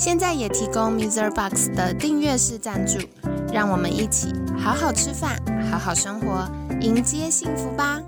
现在也提供 Mr. Box 的订阅式赞助，让我们一起好好吃饭，好好生活，迎接幸福吧！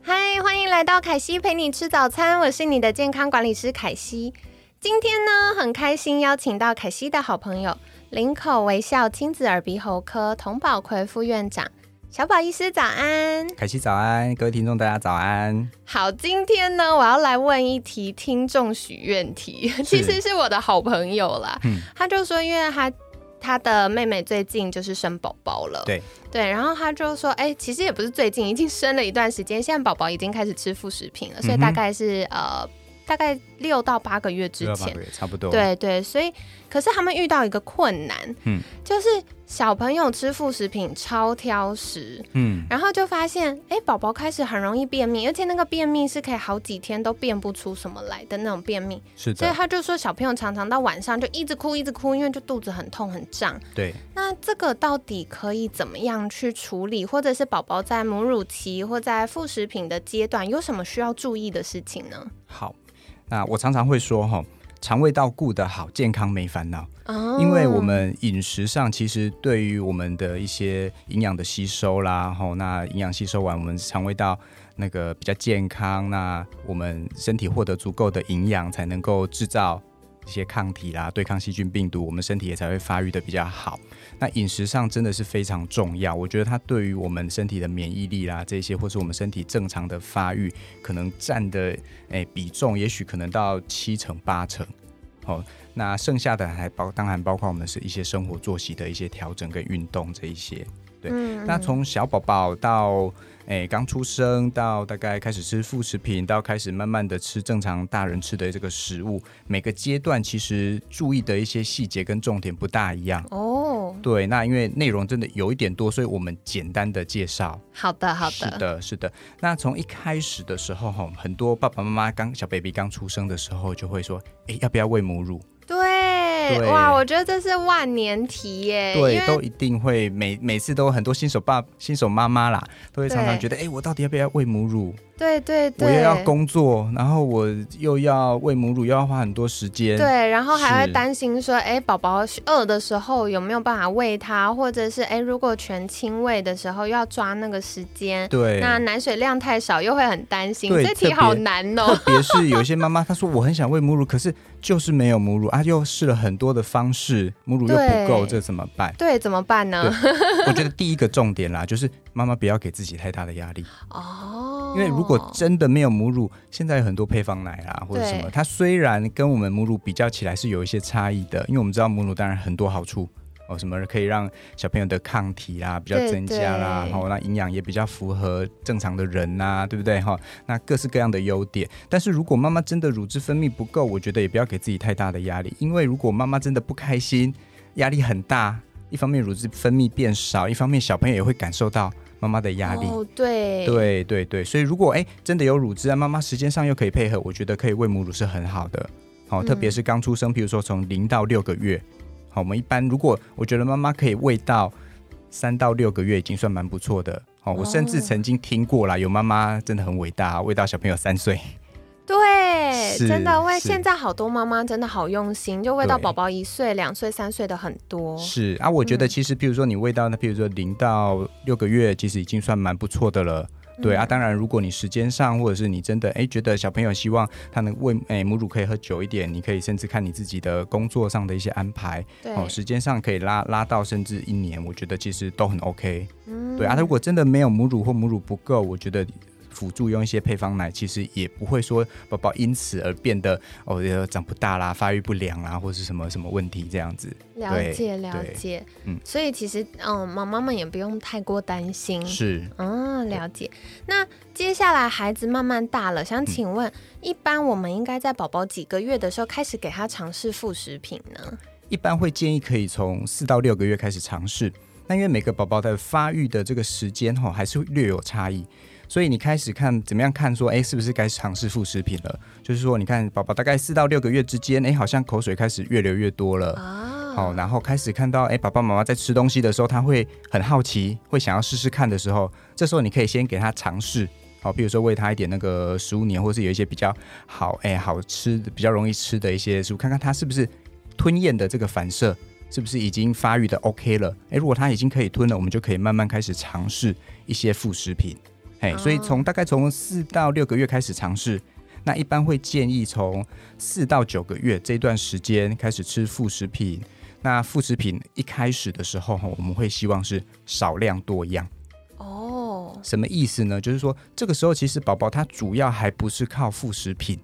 嗨，欢迎来到凯西陪你吃早餐，我是你的健康管理师凯西。今天呢，很开心邀请到凯西的好朋友林口微笑亲子耳鼻喉科童宝奎副院长小宝医师，早安！凯西早安，各位听众大家早安。好，今天呢，我要来问一题听众许愿题，其实是我的好朋友啦。嗯，他就说，因为他他的妹妹最近就是生宝宝了，对对，然后他就说，哎，其实也不是最近，已经生了一段时间，现在宝宝已经开始吃副食品了，所以大概是呃。大概六到八个月之前，差不多。对对，所以可是他们遇到一个困难，嗯，就是小朋友吃副食品超挑食，嗯，然后就发现，哎，宝宝开始很容易便秘，而且那个便秘是可以好几天都便不出什么来的那种便秘，是的。所以他就说，小朋友常常到晚上就一直哭，一直哭，因为就肚子很痛很胀。对。那这个到底可以怎么样去处理，或者是宝宝在母乳期或在副食品的阶段有什么需要注意的事情呢？好。那我常常会说哈，肠胃道顾得好，健康没烦恼。哦，因为我们饮食上其实对于我们的一些营养的吸收啦，吼，那营养吸收完，我们肠胃道那个比较健康，那我们身体获得足够的营养，才能够制造一些抗体啦，对抗细菌病毒，我们身体也才会发育的比较好。那饮食上真的是非常重要，我觉得它对于我们身体的免疫力啦，这些或是我们身体正常的发育，可能占的诶比重，也许可能到七成八成。好，那剩下的还包，当然包括我们是一些生活作息的一些调整跟运动这一些。对，那从小宝宝到。哎，刚出生到大概开始吃副食品，到开始慢慢的吃正常大人吃的这个食物，每个阶段其实注意的一些细节跟重点不大一样哦。对，那因为内容真的有一点多，所以我们简单的介绍。好的，好的，是的，是的。那从一开始的时候哈，很多爸爸妈妈刚小 baby 刚出生的时候就会说，哎，要不要喂母乳？对，哇，我觉得这是万年题耶。对，都一定会每每次都很多新手爸、新手妈妈啦，都会常常觉得，哎，我到底要不要喂母乳？对对对，我又要工作，然后我又要喂母乳，又要花很多时间。对，然后还会担心说，哎，宝宝饿的时候有没有办法喂他，或者是哎，如果全亲喂的时候又要抓那个时间。对，那奶水量太少又会很担心。这题好难哦。特别是有一些妈妈，她说我很想喂母乳，可是就是没有母乳啊，又试了很多的方式，母乳又不够，这怎么办？对，怎么办呢？我觉得第一个重点啦，就是妈妈不要给自己太大的压力。哦。因为如果真的没有母乳，现在有很多配方奶啦，或者什么，它虽然跟我们母乳比较起来是有一些差异的，因为我们知道母乳当然很多好处哦，什么可以让小朋友的抗体啊比较增加啦，然后那营养也比较符合正常的人呐，对不对哈？那各式各样的优点。但是如果妈妈真的乳汁分泌不够，我觉得也不要给自己太大的压力，因为如果妈妈真的不开心，压力很大，一方面乳汁分泌变少，一方面小朋友也会感受到。妈妈的压力，对对对对，所以如果哎真的有乳汁啊，妈妈时间上又可以配合，我觉得可以喂母乳是很好的。好，特别是刚出生，比如说从零到六个月，好，我们一般如果我觉得妈妈可以喂到三到六个月，已经算蛮不错的。好，我甚至曾经听过啦，有妈妈真的很伟大，喂到小朋友三岁。对，真的喂，现在好多妈妈真的好用心，就喂到宝宝一岁、两岁、三岁的很多。是啊，我觉得其实，譬如说你喂到那，比如说零到六个月，其实已经算蛮不错的了。对啊，当然，如果你时间上，或者是你真的哎觉得小朋友希望他能喂哎母乳可以喝久一点，你可以甚至看你自己的工作上的一些安排，哦，时间上可以拉拉到甚至一年，我觉得其实都很 OK。嗯，对啊，如果真的没有母乳或母乳不够，我觉得。辅助用一些配方奶，其实也不会说宝宝因此而变得哦长不大啦、发育不良啦，或是什么什么问题这样子。了解了解，嗯，所以其实嗯，妈妈们也不用太过担心。是，嗯，了解。那接下来孩子慢慢大了，想请问，一般我们应该在宝宝几个月的时候开始给他尝试副食品呢？一般会建议可以从四到六个月开始尝试。那因为每个宝宝的发育的这个时间哈，还是略有差异，所以你开始看怎么样看说，哎，是不是该尝试副食品了？就是说，你看宝宝大概四到六个月之间，哎，好像口水开始越流越多了啊。好，然后开始看到，哎，爸爸妈妈在吃东西的时候，他会很好奇，会想要试试看的时候，这时候你可以先给他尝试，好，比如说喂他一点那个食物黏，或是有一些比较好，哎，好吃的、比较容易吃的一些食物，看看他是不是吞咽的这个反射。是不是已经发育的 OK 了？诶，如果他已经可以吞了，我们就可以慢慢开始尝试一些副食品。哎，所以从大概从四到六个月开始尝试，那一般会建议从四到九个月这段时间开始吃副食品。那副食品一开始的时候，哈，我们会希望是少量多样。哦，什么意思呢？就是说这个时候其实宝宝他主要还不是靠副食品。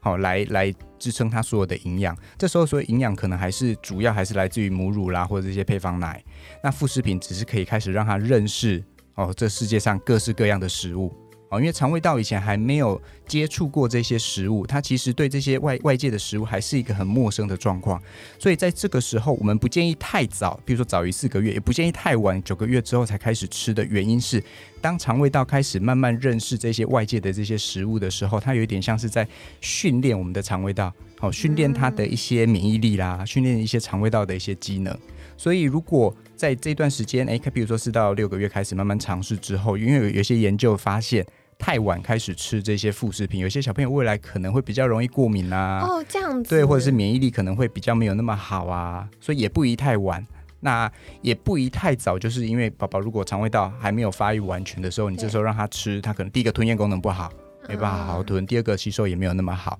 好，来来支撑他所有的营养。这时候，所以营养可能还是主要还是来自于母乳啦，或者这些配方奶。那副食品只是可以开始让他认识哦，这世界上各式各样的食物。哦，因为肠胃道以前还没有接触过这些食物，它其实对这些外外界的食物还是一个很陌生的状况。所以在这个时候，我们不建议太早，比如说早于四个月，也不建议太晚九个月之后才开始吃的原因是，当肠胃道开始慢慢认识这些外界的这些食物的时候，它有一点像是在训练我们的肠胃道，好，训练它的一些免疫力啦，训练一些肠胃道的一些机能。所以如果在这段时间，哎，比如说四到六个月开始慢慢尝试之后，因为有有些研究发现。太晚开始吃这些副食品，有些小朋友未来可能会比较容易过敏啊。哦，这样子。对，或者是免疫力可能会比较没有那么好啊，所以也不宜太晚，那也不宜太早，就是因为宝宝如果肠胃道还没有发育完全的时候，你这时候让他吃，他可能第一个吞咽功能不好，没办法好好吞；第二个吸收也没有那么好。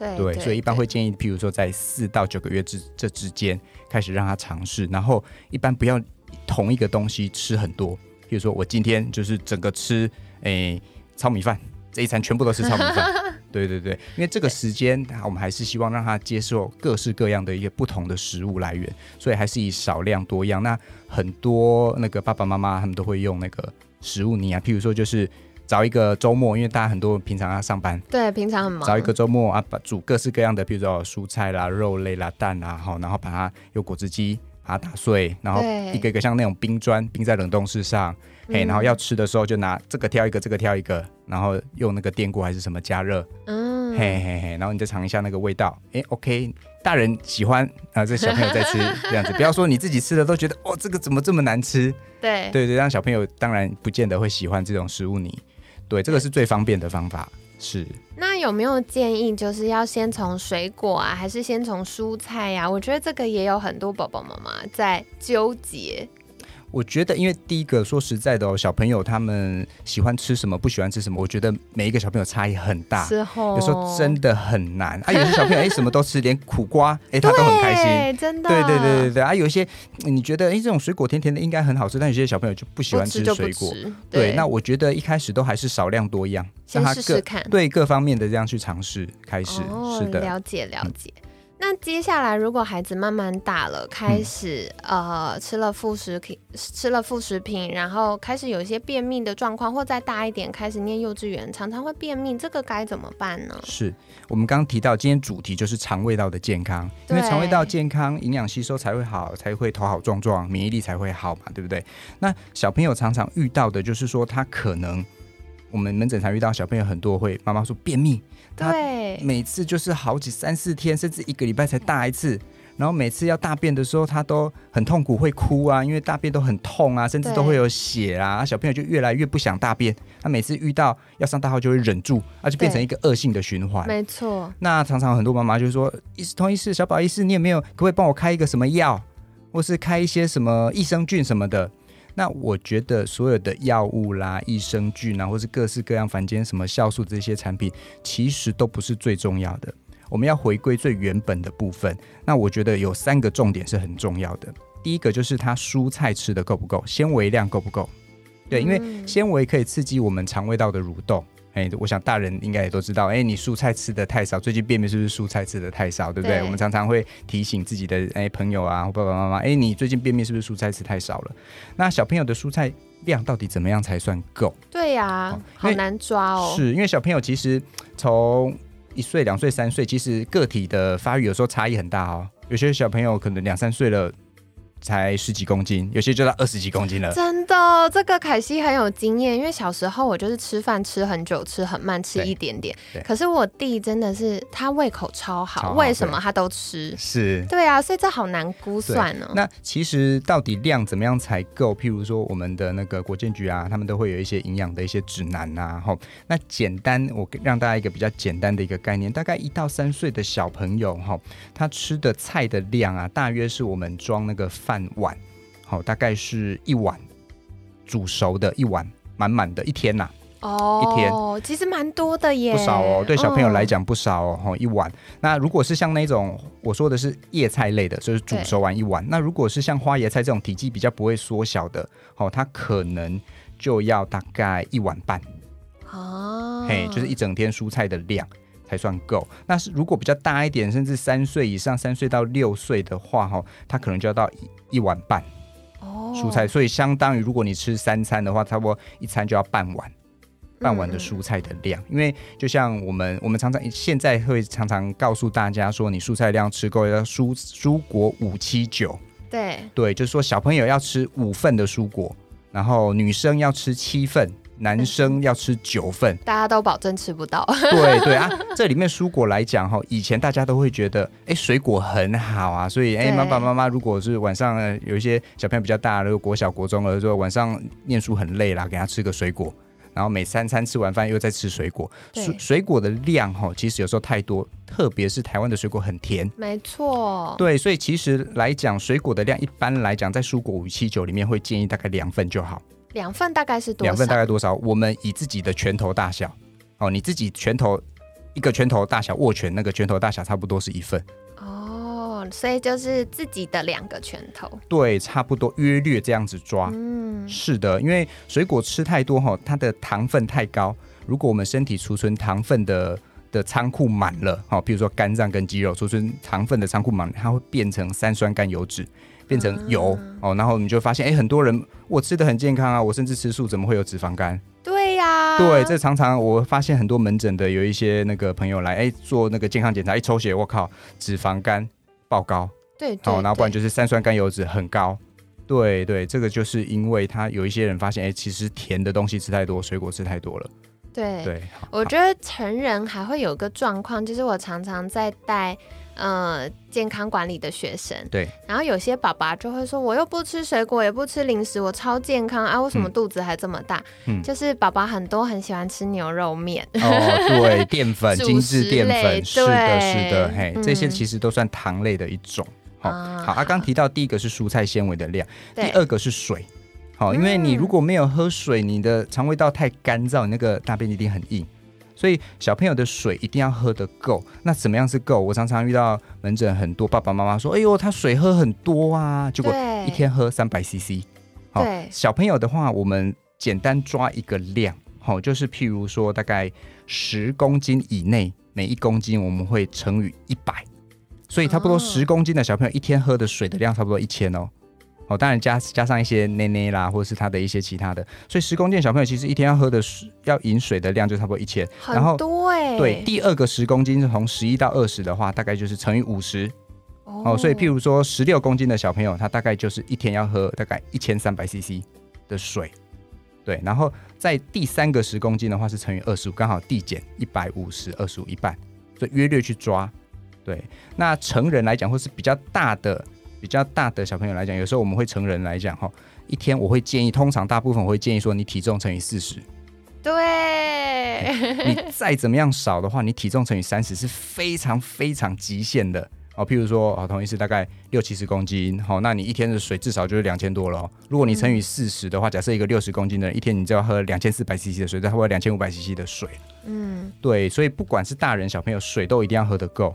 对对，所以一般会建议，譬如说在四到九个月之这之间开始让他尝试，然后一般不要同一个东西吃很多，譬如说我今天就是整个吃，诶。糙米饭这一餐全部都是糙米饭，对对对，因为这个时间我们还是希望让他接受各式各样的一些不同的食物来源，所以还是以少量多样。那很多那个爸爸妈妈他们都会用那个食物泥啊，譬如说就是找一个周末，因为大家很多平常要上班，对，平常很忙，找一个周末啊，把煮各式各样的，比如说蔬菜啦、肉类啦、蛋啦，好，然后把它用果汁机把它打碎，然后一个一个像那种冰砖冰在冷冻室上。嘿，然后要吃的时候就拿这个挑一个，这个挑一个，然后用那个电锅还是什么加热，嗯，嘿嘿嘿，然后你再尝一下那个味道，哎，OK，大人喜欢啊，这小朋友在吃这样子，不要说你自己吃的都觉得哦，这个怎么这么难吃？对。对对，让小朋友当然不见得会喜欢这种食物泥，对，这个是最方便的方法。是。那有没有建议，就是要先从水果啊，还是先从蔬菜呀？我觉得这个也有很多宝宝妈妈在纠结。我觉得，因为第一个说实在的哦，小朋友他们喜欢吃什么，不喜欢吃什么，我觉得每一个小朋友差异很大，有时候真的很难啊。有些小朋友哎什么都吃，连苦瓜哎他都很开心，真的。对对对对对啊，有一些你觉得哎这种水果甜甜的应该很好吃，但有些小朋友就不喜欢吃水果。对，那我觉得一开始都还是少量多样，让他试试看，对各方面的这样去尝试开始。是的，了解了解。那接下来，如果孩子慢慢大了，开始呃吃了副食品，吃了副食品，然后开始有一些便秘的状况，或再大一点开始念幼稚园，常常会便秘，这个该怎么办呢？是我们刚刚提到，今天主题就是肠胃道的健康，因为肠胃道健康，营养吸收才会好，才会头好壮壮，免疫力才会好嘛，对不对？那小朋友常常遇到的就是说，他可能我们门诊常遇到小朋友很多会妈妈说便秘。对，每次就是好几三四天，甚至一个礼拜才大一次。然后每次要大便的时候，他都很痛苦，会哭啊，因为大便都很痛啊，甚至都会有血啊。小朋友就越来越不想大便。他每次遇到要上大号就会忍住，而且变成一个恶性的循环。没错。那常常很多妈妈就说：“医师，同医师，小宝医师，你有没有可不可以帮我开一个什么药，或是开一些什么益生菌什么的？”那我觉得所有的药物啦、益生菌啊，或是各式各样凡间什么酵素这些产品，其实都不是最重要的。我们要回归最原本的部分。那我觉得有三个重点是很重要的。第一个就是它蔬菜吃的够不够，纤维量够不够。对，因为纤维可以刺激我们肠胃道的蠕动。哎，我想大人应该也都知道，哎，你蔬菜吃的太少，最近便秘是不是蔬菜吃的太少，对不对？我们常常会提醒自己的哎朋友啊，爸爸妈妈，哎，你最近便秘是不是蔬菜吃太少了？那小朋友的蔬菜量到底怎么样才算够？对呀，好难抓哦。是因为小朋友其实从一岁、两岁、三岁，其实个体的发育有时候差异很大哦。有些小朋友可能两三岁了。才十几公斤，有些就到二十几公斤了。真的，这个凯西很有经验，因为小时候我就是吃饭吃很久，吃很慢，吃一点点。可是我弟真的是他胃口超好，为什么他都吃？是，对啊，所以这好难估算呢。那其实到底量怎么样才够？譬如说我们的那个国建局啊，他们都会有一些营养的一些指南呐。吼，那简单，我让大家一个比较简单的一个概念，大概一到三岁的小朋友哈，他吃的菜的量啊，大约是我们装那个。饭碗，好，大概是一碗煮熟的一碗，满满的一天呐。哦，一天其实蛮多的耶，不少哦。对小朋友来讲不少哦。哈，一碗。那如果是像那种我说的是叶菜类的，就是煮熟完一碗。那如果是像花椰菜这种体积比较不会缩小的，哦，它可能就要大概一碗半。哦，嘿，就是一整天蔬菜的量。才算够。那是如果比较大一点，甚至三岁以上，三岁到六岁的话，哈，他可能就要到一碗半哦蔬菜。所以相当于如果你吃三餐的话，差不多一餐就要半碗，半碗的蔬菜的量。因为就像我们我们常常现在会常常告诉大家说，你蔬菜量吃够要蔬蔬果五七九。对对，就是说小朋友要吃五份的蔬果，然后女生要吃七份。男生 要吃九份，大家都保证吃不到。对对啊，这里面蔬果来讲哈，以前大家都会觉得，哎，水果很好啊，所以哎，爸爸妈妈如果是晚上有一些小朋友比较大，如果国小国中了，说晚上念书很累啦，给他吃个水果，然后每三餐吃完饭又在吃水果，水水果的量哈，其实有时候太多，特别是台湾的水果很甜，没错。对，所以其实来讲，水果的量一般来讲，在蔬果五七九里面会建议大概两份就好。两份大概是多少？两份大概多少？我们以自己的拳头大小，哦，你自己拳头一个拳头大小握拳，那个拳头大小差不多是一份。哦，所以就是自己的两个拳头。对，差不多约略这样子抓。嗯，是的，因为水果吃太多哈，它的糖分太高。如果我们身体储存糖分的的仓库满了，好，比如说肝脏跟肌肉储存糖分的仓库满，它会变成三酸甘油脂。变成油哦，然后你就发现，哎，很多人我吃的很健康啊，我甚至吃素，怎么会有脂肪肝？对呀，对，这常常我发现很多门诊的有一些那个朋友来，哎，做那个健康检查，一抽血，我靠，脂肪肝爆高，对，哦，然后不然就是三酸甘油脂很高，对对，这个就是因为他有一些人发现，哎，其实甜的东西吃太多，水果吃太多了。对，对，我觉得成人还会有个状况，就是我常常在带。呃，健康管理的学生，对，然后有些爸爸就会说，我又不吃水果，也不吃零食，我超健康啊，为什么肚子还这么大？嗯，就是爸爸很多很喜欢吃牛肉面，哦，对，淀粉、精致淀粉，是的，是的，嘿，这些其实都算糖类的一种。好，好，阿刚提到第一个是蔬菜纤维的量，第二个是水，好，因为你如果没有喝水，你的肠胃道太干燥，你那个大便一定很硬。所以小朋友的水一定要喝得够。那怎么样是够？我常常遇到门诊很多爸爸妈妈说：“哎呦，他水喝很多啊，结果一天喝三百 CC。”好，小朋友的话，我们简单抓一个量，好，就是譬如说大概十公斤以内，每一公斤我们会乘以一百，所以差不多十公斤的小朋友一天喝的水的量差不多一千哦。哦，当然加加上一些奶奶啦，或者是他的一些其他的，所以十公斤小朋友其实一天要喝的水要饮水的量就差不多一千，很多哎。对，第二个十公斤是从十一到二十的话，大概就是乘以五十。哦，所以譬如说十六公斤的小朋友，他大概就是一天要喝大概一千三百 CC 的水。对，然后在第三个十公斤的话是乘以二十五，刚好递减一百五十二十五一半，所以约略去抓。对，那成人来讲或是比较大的。比较大的小朋友来讲，有时候我们会成人来讲哈，一天我会建议，通常大部分我会建议说，你体重乘以四十。对，你再怎么样少的话，你体重乘以三十是非常非常极限的哦。譬如说，哦，同一是大概六七十公斤，好，那你一天的水至少就是两千多了。如果你乘以四十的话，假设一个六十公斤的人一天你就要喝两千四百 CC 的水，再喝两千五百 CC 的水。嗯，对，所以不管是大人小朋友，水都一定要喝得够。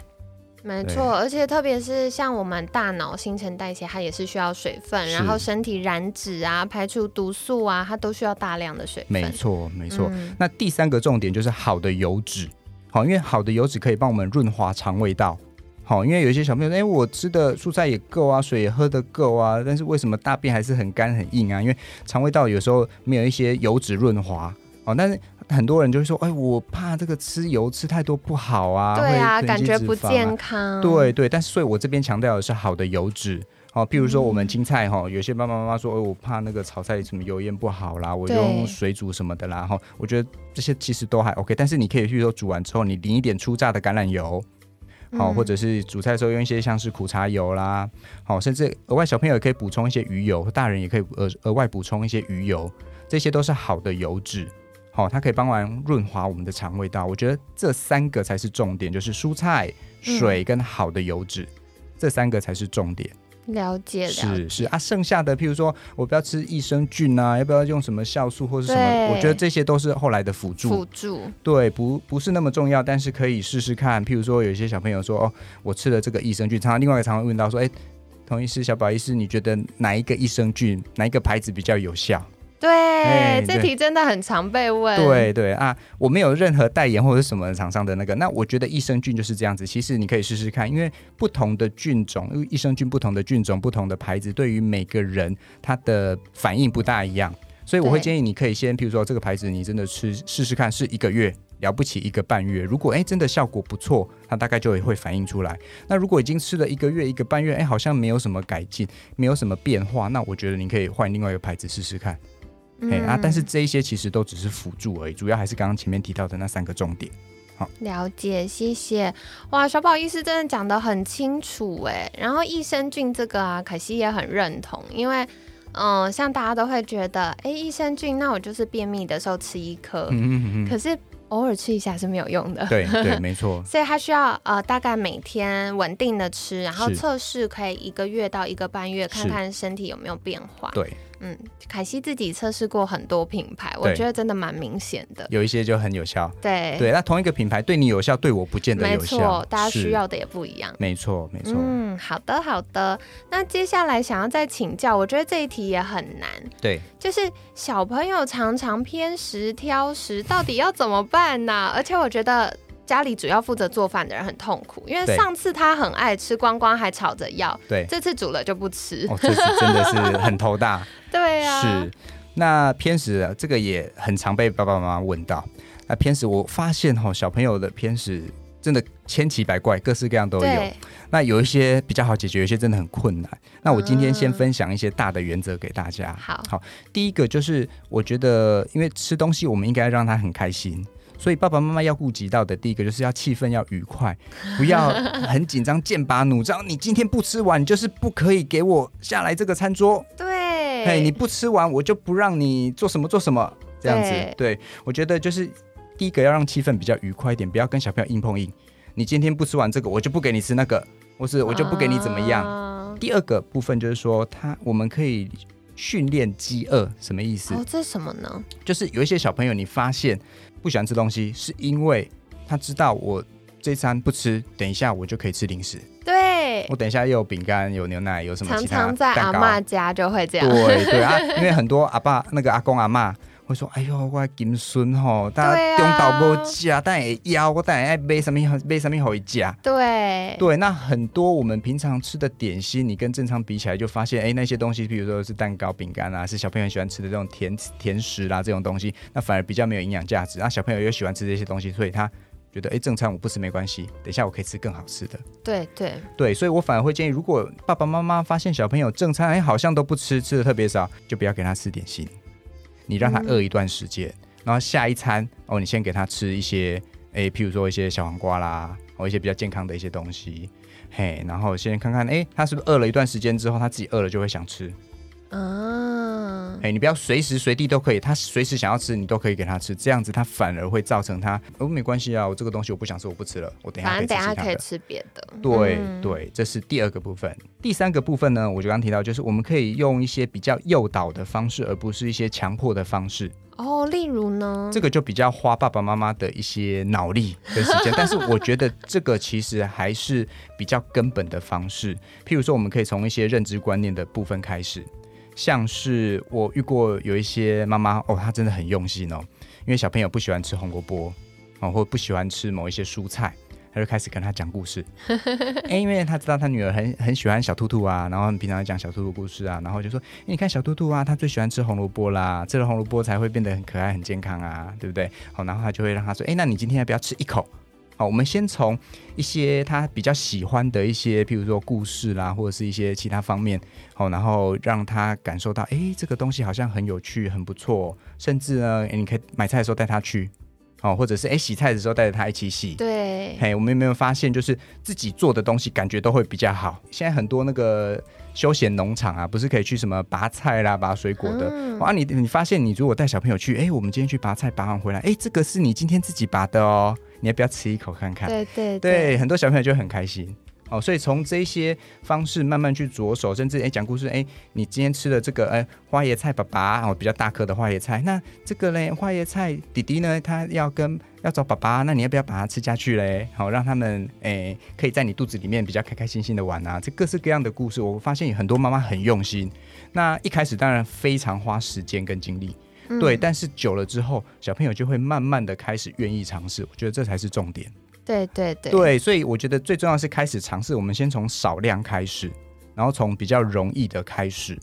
没错，而且特别是像我们大脑新陈代谢，它也是需要水分，然后身体燃脂啊、排除毒素啊，它都需要大量的水分。没错，没错。那第三个重点就是好的油脂，好，因为好的油脂可以帮我们润滑肠胃道。好，因为有一些小朋友，哎，我吃的蔬菜也够啊，水也喝得够啊，但是为什么大便还是很干很硬啊？因为肠胃道有时候没有一些油脂润滑。哦，但是很多人就会说，哎，我怕这个吃油吃太多不好啊，对啊，感觉不健康。对对，但是所以我这边强调的是好的油脂。哦，譬如说我们青菜哈，有些爸爸妈妈说，哦，我怕那个炒菜什么油烟不好啦，我用水煮什么的啦。哈，我觉得这些其实都还 OK，但是你可以，譬如说煮完之后，你淋一点初榨的橄榄油。好，或者是煮菜的时候用一些像是苦茶油啦，好，甚至额外小朋友也可以补充一些鱼油，大人也可以额额外补充一些鱼油，这些都是好的油脂，好，它可以帮忙润滑我们的肠胃道。我觉得这三个才是重点，就是蔬菜、水跟好的油脂，这三个才是重点。了解了，是是啊，剩下的譬如说我不要吃益生菌啊，要不要用什么酵素或者什么？我觉得这些都是后来的辅助，辅助对，不不是那么重要，但是可以试试看。譬如说有一些小朋友说哦，我吃了这个益生菌，常常另外一个常会问到说，哎，童医师小宝医师，你觉得哪一个益生菌哪一个牌子比较有效？对，这题真的很常被问。对对啊，我没有任何代言或者什么厂商的那个。那我觉得益生菌就是这样子。其实你可以试试看，因为不同的菌种，因为益生菌不同的菌种、不同的牌子，对于每个人它的反应不大一样。所以我会建议你可以先，譬如说这个牌子，你真的吃试试看，是一个月了不起一个半月。如果哎真的效果不错，它大概就会反映出来。那如果已经吃了一个月、一个半月，哎好像没有什么改进，没有什么变化，那我觉得你可以换另外一个牌子试试看。哎啊！但是这一些其实都只是辅助而已，主要还是刚刚前面提到的那三个重点。好，了解，谢谢。哇，小宝医师真的讲的很清楚哎。然后益生菌这个啊，可惜也很认同，因为嗯，像大家都会觉得，哎，益生菌，那我就是便秘的时候吃一颗，可是偶尔吃一下是没有用的。对对，没错。所以它需要呃，大概每天稳定的吃，然后测试可以一个月到一个半月，看看身体有没有变化。对。嗯，凯西自己测试过很多品牌，我觉得真的蛮明显的。有一些就很有效，对对。那同一个品牌对你有效，对我不见得有效。没错，大家需要的也不一样。没错，没错。嗯，好的，好的。那接下来想要再请教，我觉得这一题也很难。对，就是小朋友常常偏食挑食，到底要怎么办呢？而且我觉得。家里主要负责做饭的人很痛苦，因为上次他很爱吃光光，还吵着要。对，这次煮了就不吃。哦，这次真的是很头大。对啊。是，那偏食这个也很常被爸爸妈妈问到。那偏食，我发现哈，小朋友的偏食真的千奇百怪，各式各样都有。那有一些比较好解决，有一些真的很困难。那我今天先分享一些大的原则给大家。好，好，第一个就是我觉得，因为吃东西，我们应该让他很开心。所以爸爸妈妈要顾及到的第一个就是要气氛要愉快，不要 很紧张、剑拔弩张。你今天不吃完，你就是不可以给我下来这个餐桌。对，哎，你不吃完，我就不让你做什么做什么这样子。对，我觉得就是第一个要让气氛比较愉快一点，不要跟小朋友硬碰硬。你今天不吃完这个，我就不给你吃那个，或是我就不给你怎么样。第二个部分就是说，他我们可以训练饥饿，什么意思？哦，这是什么呢？就是有一些小朋友，你发现。不喜欢吃东西，是因为他知道我这餐不吃，等一下我就可以吃零食。对，我等一下又有饼干、有牛奶、有什么常常在阿妈家就会这样。对对啊，因为很多阿爸、那个阿公、阿妈会说：“哎呦，我金孙吼，大家中岛不加，但也要我但爱买什么买什么回家。”对对，那很多我们平常吃的点心，你跟正常比起来，就发现哎，那些东西，比如说是蛋糕、饼干啊，是小朋友喜欢吃的这种甜甜食啦，这种东西，那反而比较没有营养价值。那小朋友又喜欢吃这些东西，所以他觉得哎，正餐我不吃没关系，等一下我可以吃更好吃的。对对对，所以我反而会建议，如果爸爸妈妈发现小朋友正餐哎好像都不吃，吃的特别少，就不要给他吃点心。你让他饿一段时间，然后下一餐哦，你先给他吃一些，诶，譬如说一些小黄瓜啦，或一些比较健康的一些东西，嘿，然后先看看，诶，他是不是饿了一段时间之后，他自己饿了就会想吃，啊，哎，你不要随时随地都可以，他随时想要吃你都可以给他吃，这样子他反而会造成他哦没关系啊，我这个东西我不想吃，我不吃了，我等下反正等下可以吃别的。对对，这是第二个部分。第三个部分呢，我就刚提到，就是我们可以用一些比较诱导的方式，而不是一些强迫的方式。哦，例如呢？这个就比较花爸爸妈妈的一些脑力跟时间，但是我觉得这个其实还是比较根本的方式。譬如说，我们可以从一些认知观念的部分开始，像是我遇过有一些妈妈哦，她真的很用心哦，因为小朋友不喜欢吃红萝卜哦，或不喜欢吃某一些蔬菜。她就开始跟他讲故事，哎，因为她知道她女儿很很喜欢小兔兔啊，然后平常讲小兔兔故事啊，然后就说，你看小兔兔啊，它最喜欢吃红萝卜啦，吃了红萝卜才会变得很可爱、很健康啊，对不对？好，然后她就会让他说，哎，那你今天要不要吃一口？好，我们先从一些他比较喜欢的一些，譬如说故事啦，或者是一些其他方面，好，然后让他感受到，哎，这个东西好像很有趣、很不错，甚至呢，你可以买菜的时候带他去。哦，或者是哎，洗菜的时候带着他一起洗。对，嘿，我们有没有发现，就是自己做的东西感觉都会比较好。现在很多那个休闲农场啊，不是可以去什么拔菜啦、拔水果的？哇，你你发现你如果带小朋友去，哎，我们今天去拔菜，拔完回来，哎，这个是你今天自己拔的哦，你要不要吃一口看看？对对对，很多小朋友就很开心。哦，所以从这些方式慢慢去着手，甚至哎讲故事，哎，你今天吃的这个哎花椰菜，爸爸哦比较大颗的花椰菜，那这个嘞花椰菜弟弟呢，他要跟要找爸爸，那你要不要把它吃下去嘞？好，让他们哎可以在你肚子里面比较开开心心的玩啊，这各式各样的故事，我发现有很多妈妈很用心。那一开始当然非常花时间跟精力，对，但是久了之后，小朋友就会慢慢的开始愿意尝试，我觉得这才是重点。对对对，对，所以我觉得最重要是开始尝试，我们先从少量开始，然后从比较容易的开始，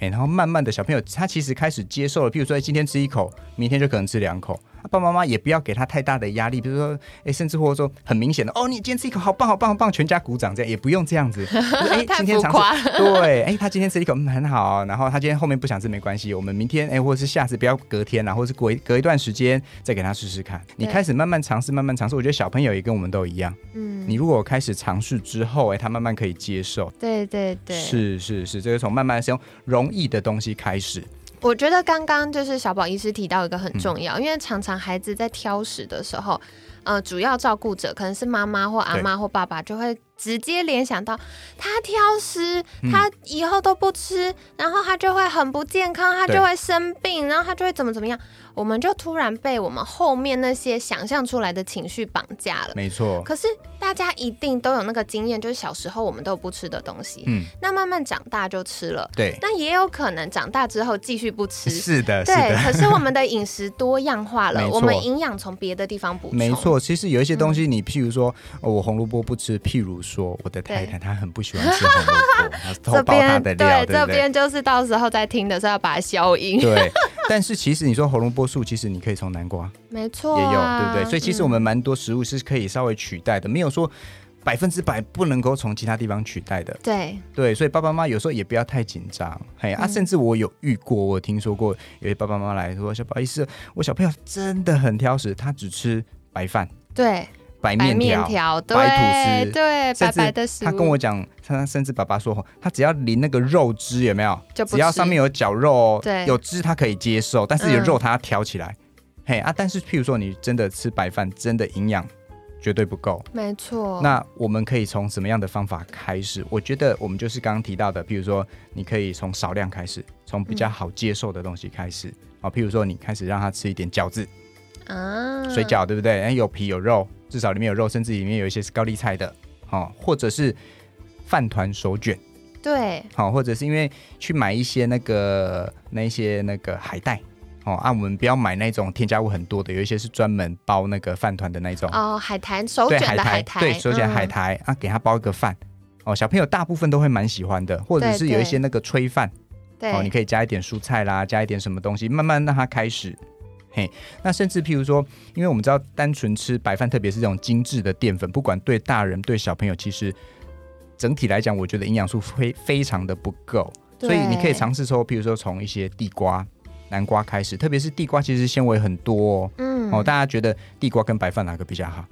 哎，然后慢慢的小朋友他其实开始接受了，譬如说今天吃一口，明天就可能吃两口。爸爸妈妈也不要给他太大的压力，比如说，哎，甚至或者说很明显的，哦，你今天吃一口，好棒，好棒，好棒，全家鼓掌，这样也不用这样子。哎，今天尝试，对，哎，他今天吃一口，嗯，很好。然后他今天后面不想吃没关系，我们明天，哎，或者是下次不要隔天啦，或者是隔隔一段时间再给他试试看。你开始慢慢尝试，慢慢尝试。我觉得小朋友也跟我们都一样，嗯，你如果开始尝试之后，哎，他慢慢可以接受。对对对，是是是，这个从慢慢使用容易的东西开始。我觉得刚刚就是小宝医师提到一个很重要，因为常常孩子在挑食的时候，呃，主要照顾者可能是妈妈或阿妈或爸爸，就会直接联想到他挑食，他以后都不吃，然后他就会很不健康，他就会生病，然后他就会怎么怎么样。我们就突然被我们后面那些想象出来的情绪绑架了。没错。可是大家一定都有那个经验，就是小时候我们都不吃的东西，嗯，那慢慢长大就吃了。对。那也有可能长大之后继续不吃。是的。对。可是我们的饮食多样化了，我们营养从别的地方补充。没错。其实有一些东西，你譬如说哦，我红萝卜不吃，譬如说我的太太她很不喜欢吃红萝卜，偷包她的料，对这边就是到时候在听的时候要把它消音。对。但是其实你说红萝卜素，其实你可以从南瓜，没错，也有对不对？所以其实我们蛮多食物是可以稍微取代的，没有说百分之百不能够从其他地方取代的。对对，所以爸爸妈妈有时候也不要太紧张。嘿啊，甚至我有遇过，我听说过有些爸爸妈妈来说，小不好意思，我小朋友真的很挑食，他只吃白饭。对。白面条、白吐司，对，白白的食物。他跟我讲，他甚至爸爸说，他只要淋那个肉汁，有没有？只要上面有绞肉，对，有汁他可以接受，但是有肉他要挑起来。嘿啊，但是譬如说你真的吃白饭，真的营养绝对不够。没错。那我们可以从什么样的方法开始？我觉得我们就是刚刚提到的，譬如说你可以从少量开始，从比较好接受的东西开始啊。譬如说你开始让他吃一点饺子啊，水饺对不对？哎，有皮有肉。至少里面有肉，甚至里面有一些是高丽菜的，哦，或者是饭团手卷，对，好，或者是因为去买一些那个那一些那个海带，哦，啊，我们不要买那种添加物很多的，有一些是专门包那个饭团的那种，哦，海苔手卷的海苔，对，手卷海苔啊，给他包一个饭，哦，小朋友大部分都会蛮喜欢的，或者是有一些那个炊饭，对，哦，你可以加一点蔬菜啦，加一点什么东西，慢慢让他开始。嘿，那甚至譬如说，因为我们知道单纯吃白饭，特别是这种精致的淀粉，不管对大人对小朋友，其实整体来讲，我觉得营养素非非常的不够。所以你可以尝试说，譬如说从一些地瓜、南瓜开始，特别是地瓜，其实纤维很多哦。嗯，哦，大家觉得地瓜跟白饭哪个比较好？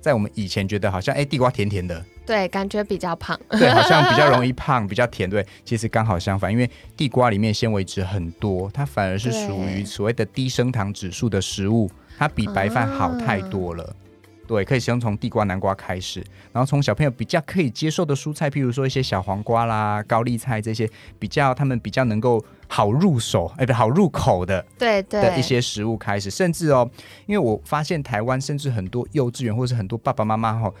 在我们以前觉得好像哎地瓜甜甜的，对，感觉比较胖，对，好像比较容易胖，比较甜，对，其实刚好相反，因为地瓜里面纤维质很多，它反而是属于所谓的低升糖指数的食物，它比白饭好太多了。对，可以先从地瓜、南瓜开始，然后从小朋友比较可以接受的蔬菜，譬如说一些小黄瓜啦、高丽菜这些比较他们比较能够好入手，哎，不好入口的，对对。的一些食物开始，甚至哦，因为我发现台湾甚至很多幼稚园或者是很多爸爸妈妈哈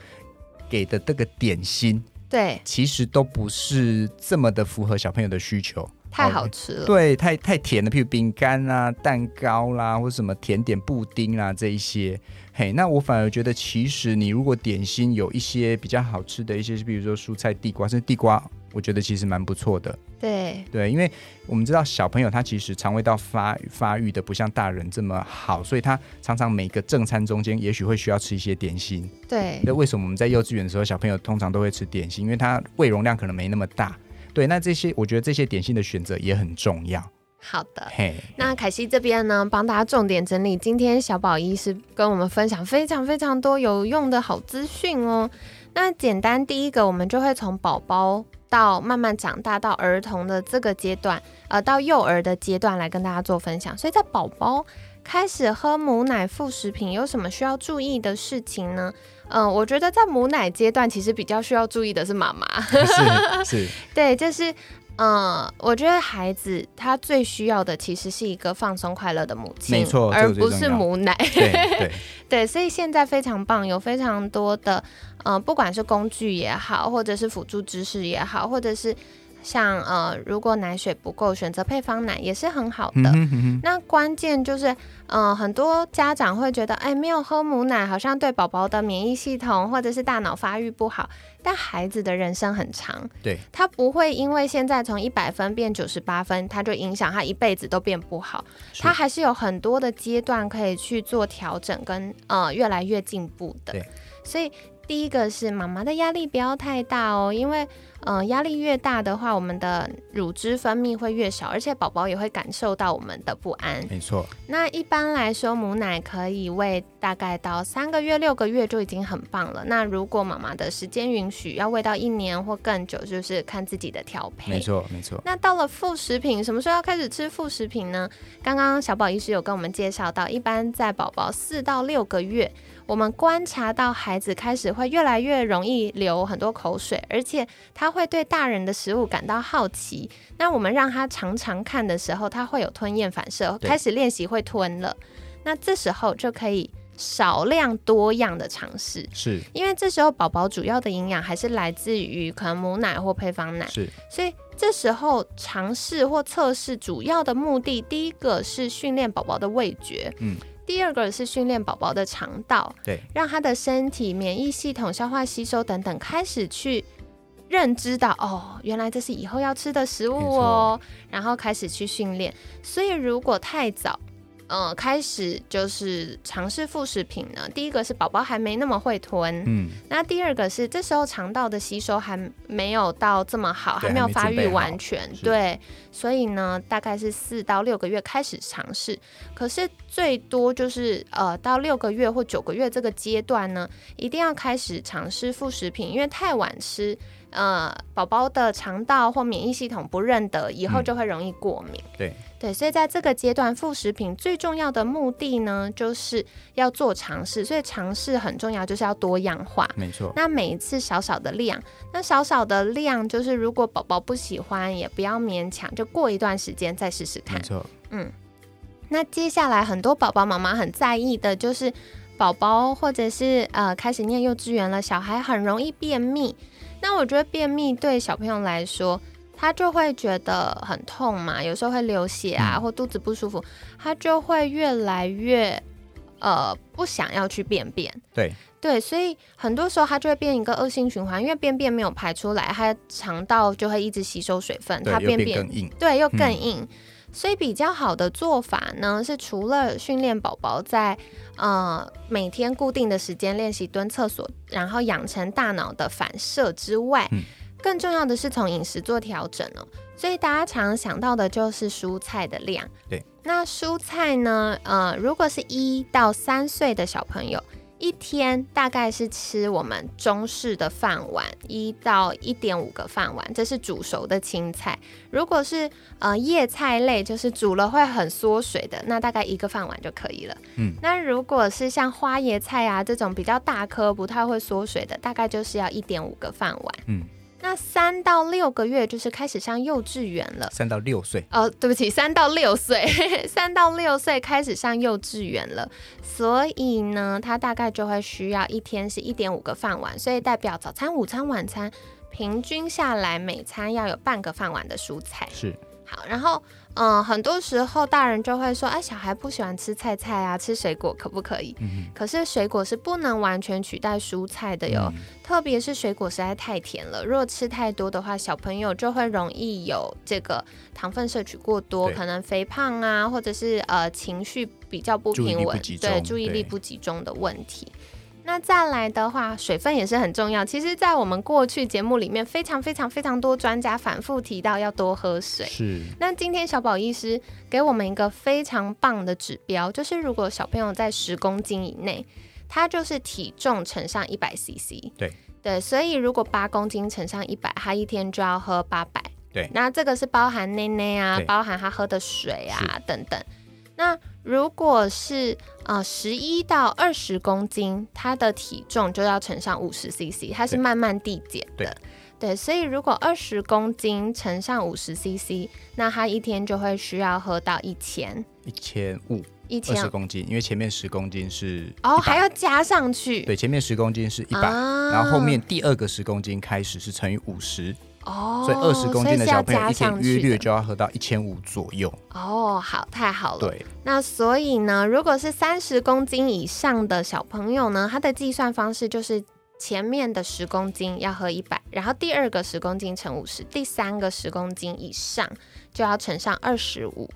给的这个点心，对，其实都不是这么的符合小朋友的需求。太好吃了，对，太太甜了，譬如饼干啦、蛋糕啦，或者什么甜点、布丁啦这一些，嘿，那我反而觉得，其实你如果点心有一些比较好吃的一些，比如说蔬菜、地瓜，甚至地瓜，我觉得其实蛮不错的。对对，因为我们知道小朋友他其实肠胃道发发育的不像大人这么好，所以他常常每个正餐中间也许会需要吃一些点心。对，那为什么我们在幼稚园的时候，小朋友通常都会吃点心？因为他胃容量可能没那么大。对，那这些我觉得这些点心的选择也很重要。好的，嘿，那凯西这边呢，帮大家重点整理，今天小宝医师跟我们分享非常非常多有用的好资讯哦。那简单第一个，我们就会从宝宝到慢慢长大到儿童的这个阶段，呃，到幼儿的阶段来跟大家做分享。所以在宝宝开始喝母奶副食品，有什么需要注意的事情呢？嗯，我觉得在母奶阶段，其实比较需要注意的是妈妈。是 是，对，就是，嗯，我觉得孩子他最需要的其实是一个放松快乐的母亲，没错，而不是母奶。对对对，所以现在非常棒，有非常多的，嗯，不管是工具也好，或者是辅助知识也好，或者是。像呃，如果奶水不够，选择配方奶也是很好的。那关键就是，呃，很多家长会觉得，哎，没有喝母奶，好像对宝宝的免疫系统或者是大脑发育不好。但孩子的人生很长，对，他不会因为现在从一百分变九十八分，他就影响他一辈子都变不好。他还是有很多的阶段可以去做调整，跟呃越来越进步的。对，所以第一个是妈妈的压力不要太大哦，因为。嗯，压力越大的话，我们的乳汁分泌会越少，而且宝宝也会感受到我们的不安。没错。那一般来说，母奶可以喂大概到三个月、六个月就已经很棒了。那如果妈妈的时间允许，要喂到一年或更久，就是看自己的调配。没错，没错。那到了副食品，什么时候要开始吃副食品呢？刚刚小宝医师有跟我们介绍到，一般在宝宝四到六个月。我们观察到孩子开始会越来越容易流很多口水，而且他会对大人的食物感到好奇。那我们让他常常看的时候，他会有吞咽反射，开始练习会吞了。那这时候就可以少量多样的尝试，是因为这时候宝宝主要的营养还是来自于可能母奶或配方奶，是。所以这时候尝试或测试主要的目的，第一个是训练宝宝的味觉，嗯。第二个是训练宝宝的肠道，对，让他的身体、免疫系统、消化吸收等等开始去认知到，哦，原来这是以后要吃的食物哦，然后开始去训练。所以如果太早。嗯，开始就是尝试副食品呢。第一个是宝宝还没那么会吞，嗯，那第二个是这时候肠道的吸收还没有到这么好，还没有发育完全，对，所以呢，大概是四到六个月开始尝试。可是最多就是呃到六个月或九个月这个阶段呢，一定要开始尝试副食品，因为太晚吃。呃，宝宝的肠道或免疫系统不认得，以后就会容易过敏。对对，所以在这个阶段，副食品最重要的目的呢，就是要做尝试。所以尝试很重要，就是要多样化。没错。那每一次少少的量，那少少的量，就是如果宝宝不喜欢，也不要勉强，就过一段时间再试试看。没错。嗯。那接下来很多宝宝妈妈很在意的就是，宝宝或者是呃开始念幼稚园了，小孩很容易便秘。那我觉得便秘对小朋友来说，他就会觉得很痛嘛，有时候会流血啊，或肚子不舒服，他就会越来越呃不想要去便便。对对，所以很多时候他就会变一个恶性循环，因为便便没有排出来，他肠道就会一直吸收水分，他便便更硬，对，又更硬。所以比较好的做法呢，是除了训练宝宝在呃每天固定的时间练习蹲厕所，然后养成大脑的反射之外，更重要的是从饮食做调整哦。所以大家常想到的就是蔬菜的量。对，那蔬菜呢，呃，如果是一到三岁的小朋友，一天大概是吃我们中式的饭碗一到一点五个饭碗，这是煮熟的青菜。如果是呃叶菜类，就是煮了会很缩水的，那大概一个饭碗就可以了。嗯，那如果是像花椰菜啊这种比较大颗不太会缩水的，大概就是要一点五个饭碗。嗯。那三到六个月就是开始上幼稚园了。三到六岁哦，对不起，三到六岁，三到六岁开始上幼稚园了，所以呢，他大概就会需要一天是一点五个饭碗，所以代表早餐、午餐、晚餐平均下来每餐要有半个饭碗的蔬菜。是。好，然后。嗯，很多时候大人就会说，哎，小孩不喜欢吃菜菜啊，吃水果可不可以？嗯可是水果是不能完全取代蔬菜的哟，特别是水果实在太甜了，如果吃太多的话，小朋友就会容易有这个糖分摄取过多，可能肥胖啊，或者是呃情绪比较不平稳，对，注意力不集中的问题。那再来的话，水分也是很重要。其实，在我们过去节目里面，非常非常非常多专家反复提到要多喝水。是。那今天小宝医师给我们一个非常棒的指标，就是如果小朋友在十公斤以内，他就是体重乘上一百 CC。对。对，所以如果八公斤乘上一百，他一天就要喝八百。对。那这个是包含内内啊，包含他喝的水啊等等。那如果是呃十一到二十公斤，它的体重就要乘上五十 CC，它是慢慢递减的。对，所以如果二十公斤乘上五十 CC，那他一天就会需要喝到一千一千五一千二十公斤，因为前面十公斤是哦还要加上去。对，前面十公斤是一百，然后后面第二个十公斤开始是乘以五十。哦，所以二十公斤的小朋友一天约略就要喝到一千五左右。哦，好，太好了。对，那所以呢，如果是三十公斤以上的小朋友呢，他的计算方式就是前面的十公斤要喝一百，然后第二个十公斤乘五十，第三个十公斤以上就要乘上二十五。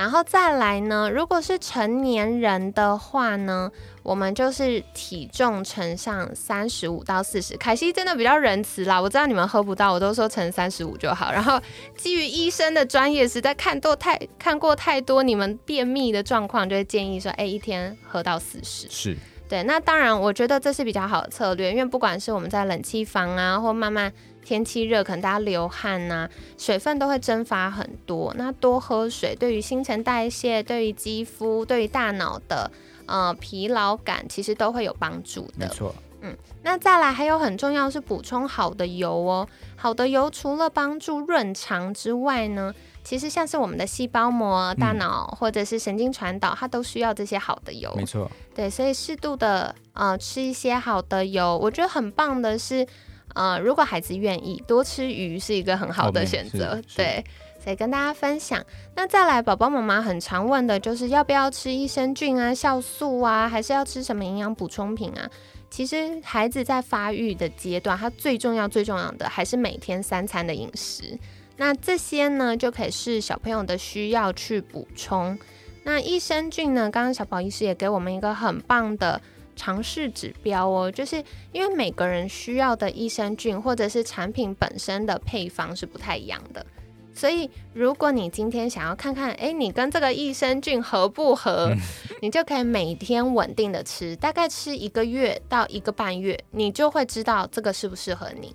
然后再来呢，如果是成年人的话呢，我们就是体重乘上三十五到四十。凯西真的比较仁慈啦，我知道你们喝不到，我都说乘三十五就好。然后基于医生的专业，实在看多太看过太多你们便秘的状况，就会建议说，哎，一天喝到四十。是。对，那当然，我觉得这是比较好的策略，因为不管是我们在冷气房啊，或慢慢天气热，可能大家流汗呐，水分都会蒸发很多。那多喝水，对于新陈代谢、对于肌肤、对于大脑的呃疲劳感，其实都会有帮助的。没错。嗯，那再来还有很重要是补充好的油哦。好的油除了帮助润肠之外呢？其实像是我们的细胞膜、大脑或者是神经传导，它都需要这些好的油。没错，对，所以适度的呃吃一些好的油，我觉得很棒的是，呃，如果孩子愿意多吃鱼是一个很好的选择。对，所以跟大家分享。那再来，宝宝妈妈很常问的就是要不要吃益生菌啊、酵素啊，还是要吃什么营养补充品啊？其实孩子在发育的阶段，他最重要最重要的还是每天三餐的饮食。那这些呢，就可以是小朋友的需要去补充。那益生菌呢，刚刚小宝医师也给我们一个很棒的尝试指标哦，就是因为每个人需要的益生菌或者是产品本身的配方是不太一样的，所以如果你今天想要看看，哎，你跟这个益生菌合不合，你就可以每天稳定的吃，大概吃一个月到一个半月，你就会知道这个适不适合你。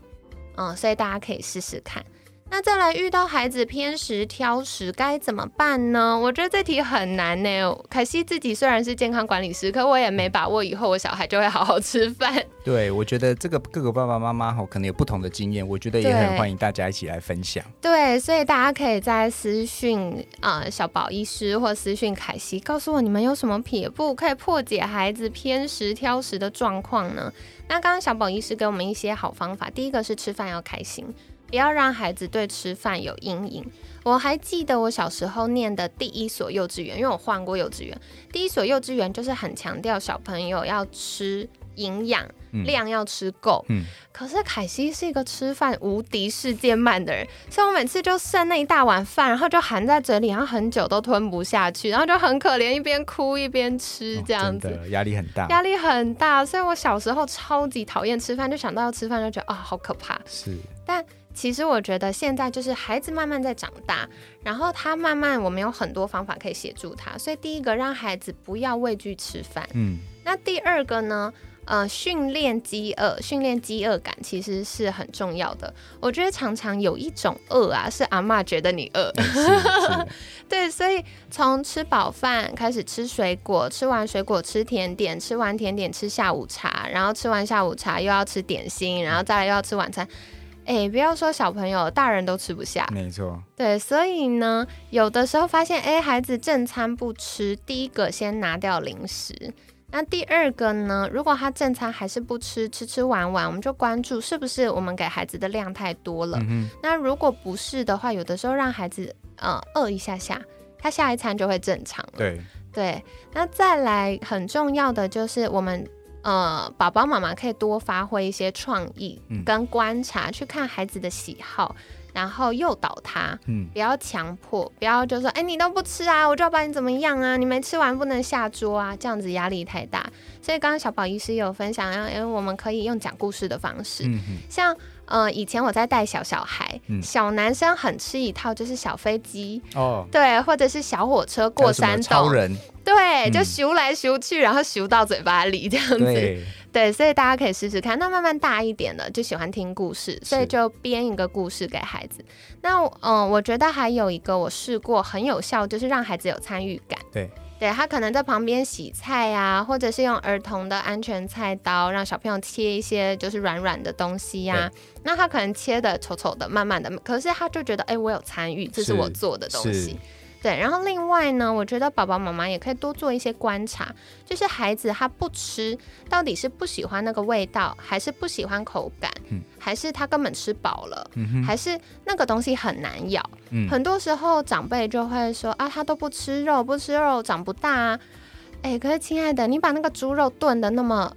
嗯，所以大家可以试试看。那再来遇到孩子偏食挑食该怎么办呢？我觉得这题很难呢。凯西自己虽然是健康管理师，可我也没把握以后我小孩就会好好吃饭。对，我觉得这个各个爸爸妈妈哈可能有不同的经验，我觉得也很欢迎大家一起来分享。对，所以大家可以在私讯啊小宝医师或私讯凯西，告诉我你们有什么撇步可以破解孩子偏食挑食的状况呢？那刚刚小宝医师给我们一些好方法，第一个是吃饭要开心。不要让孩子对吃饭有阴影。我还记得我小时候念的第一所幼稚园，因为我换过幼稚园。第一所幼稚园就是很强调小朋友要吃营养，量要吃够。嗯。可是凯西是一个吃饭无敌世界慢的人，所以我每次就剩那一大碗饭，然后就含在嘴里，然后很久都吞不下去，然后就很可怜，一边哭一边吃这样子。压力很大。压力很大，所以我小时候超级讨厌吃饭，就想到要吃饭就觉得啊，好可怕。是。但其实我觉得现在就是孩子慢慢在长大，然后他慢慢我们有很多方法可以协助他。所以第一个让孩子不要畏惧吃饭，嗯，那第二个呢？呃，训练饥饿，训练饥饿感其实是很重要的。我觉得常常有一种饿啊，是阿妈觉得你饿。对，所以从吃饱饭开始吃水果，吃完水果吃甜点，吃完甜点吃下午茶，然后吃完下午茶又要吃点心，然后再来又要吃晚餐。哎，不要说小朋友，大人都吃不下。没错。对，所以呢，有的时候发现，哎，孩子正餐不吃，第一个先拿掉零食。那第二个呢？如果他正餐还是不吃，吃吃玩玩，我们就关注是不是我们给孩子的量太多了。那如果不是的话，有的时候让孩子呃饿一下下，他下一餐就会正常了。对对。那再来很重要的就是我们呃宝宝妈妈可以多发挥一些创意跟观察，去看孩子的喜好。然后诱导他，嗯，不要强迫，不要就说，哎，你都不吃啊，我就要把你怎么样啊？你没吃完不能下桌啊，这样子压力太大。所以刚刚小宝医师有分享，因为我们可以用讲故事的方式，像呃，以前我在带小小孩，小男生很吃一套，就是小飞机。哦，对，或者是小火车过山洞，对，就咻来咻去，然后咻到嘴巴里这样子。对，所以大家可以试试看。那慢慢大一点的就喜欢听故事，所以就编一个故事给孩子。那嗯，我觉得还有一个我试过很有效，就是让孩子有参与感。对，对他可能在旁边洗菜呀，或者是用儿童的安全菜刀让小朋友切一些就是软软的东西呀。那他可能切的丑丑的、慢慢的，可是他就觉得哎，我有参与，这是我做的东西。对，然后另外呢，我觉得爸爸妈妈也可以多做一些观察，就是孩子他不吃，到底是不喜欢那个味道，还是不喜欢口感，还是他根本吃饱了，还是那个东西很难咬。很多时候长辈就会说啊，他都不吃肉，不吃肉长不大。啊。哎，可是亲爱的，你把那个猪肉炖的那么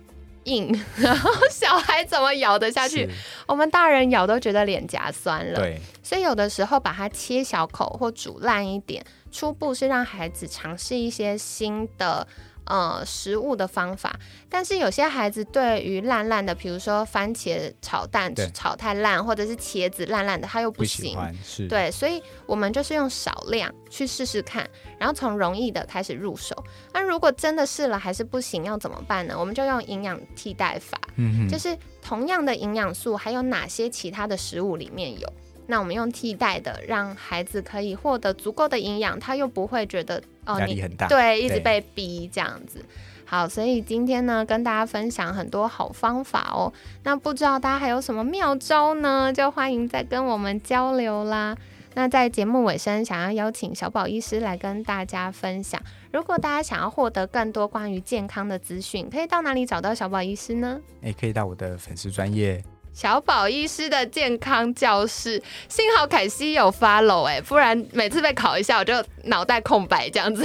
硬，然后小孩怎么咬得下去？我们大人咬都觉得脸颊酸了。对，所以有的时候把它切小口或煮烂一点。初步是让孩子尝试一些新的呃食物的方法，但是有些孩子对于烂烂的，比如说番茄炒蛋炒太烂，或者是茄子烂烂的，他又不行。是，对，所以我们就是用少量去试试看，然后从容易的开始入手。那如果真的试了还是不行，要怎么办呢？我们就用营养替代法，嗯就是同样的营养素，还有哪些其他的食物里面有？那我们用替代的，让孩子可以获得足够的营养，他又不会觉得哦，压力很大，对，一直被逼这样子。好，所以今天呢，跟大家分享很多好方法哦。那不知道大家还有什么妙招呢？就欢迎再跟我们交流啦。那在节目尾声，想要邀请小宝医师来跟大家分享。如果大家想要获得更多关于健康的资讯，可以到哪里找到小宝医师呢？诶可以到我的粉丝专业。小宝医师的健康教室，幸好凯西有 follow 哎，不然每次被考一下我就脑袋空白这样子。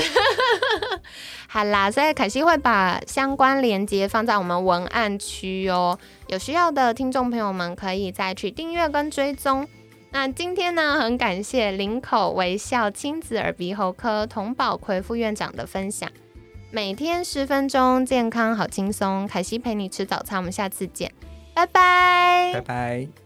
好啦，所以凯西会把相关链接放在我们文案区哦，有需要的听众朋友们可以再去订阅跟追踪。那今天呢，很感谢林口微笑亲子耳鼻喉科童宝奎副院长的分享。每天十分钟，健康好轻松，凯西陪你吃早餐，我们下次见。拜拜，拜拜。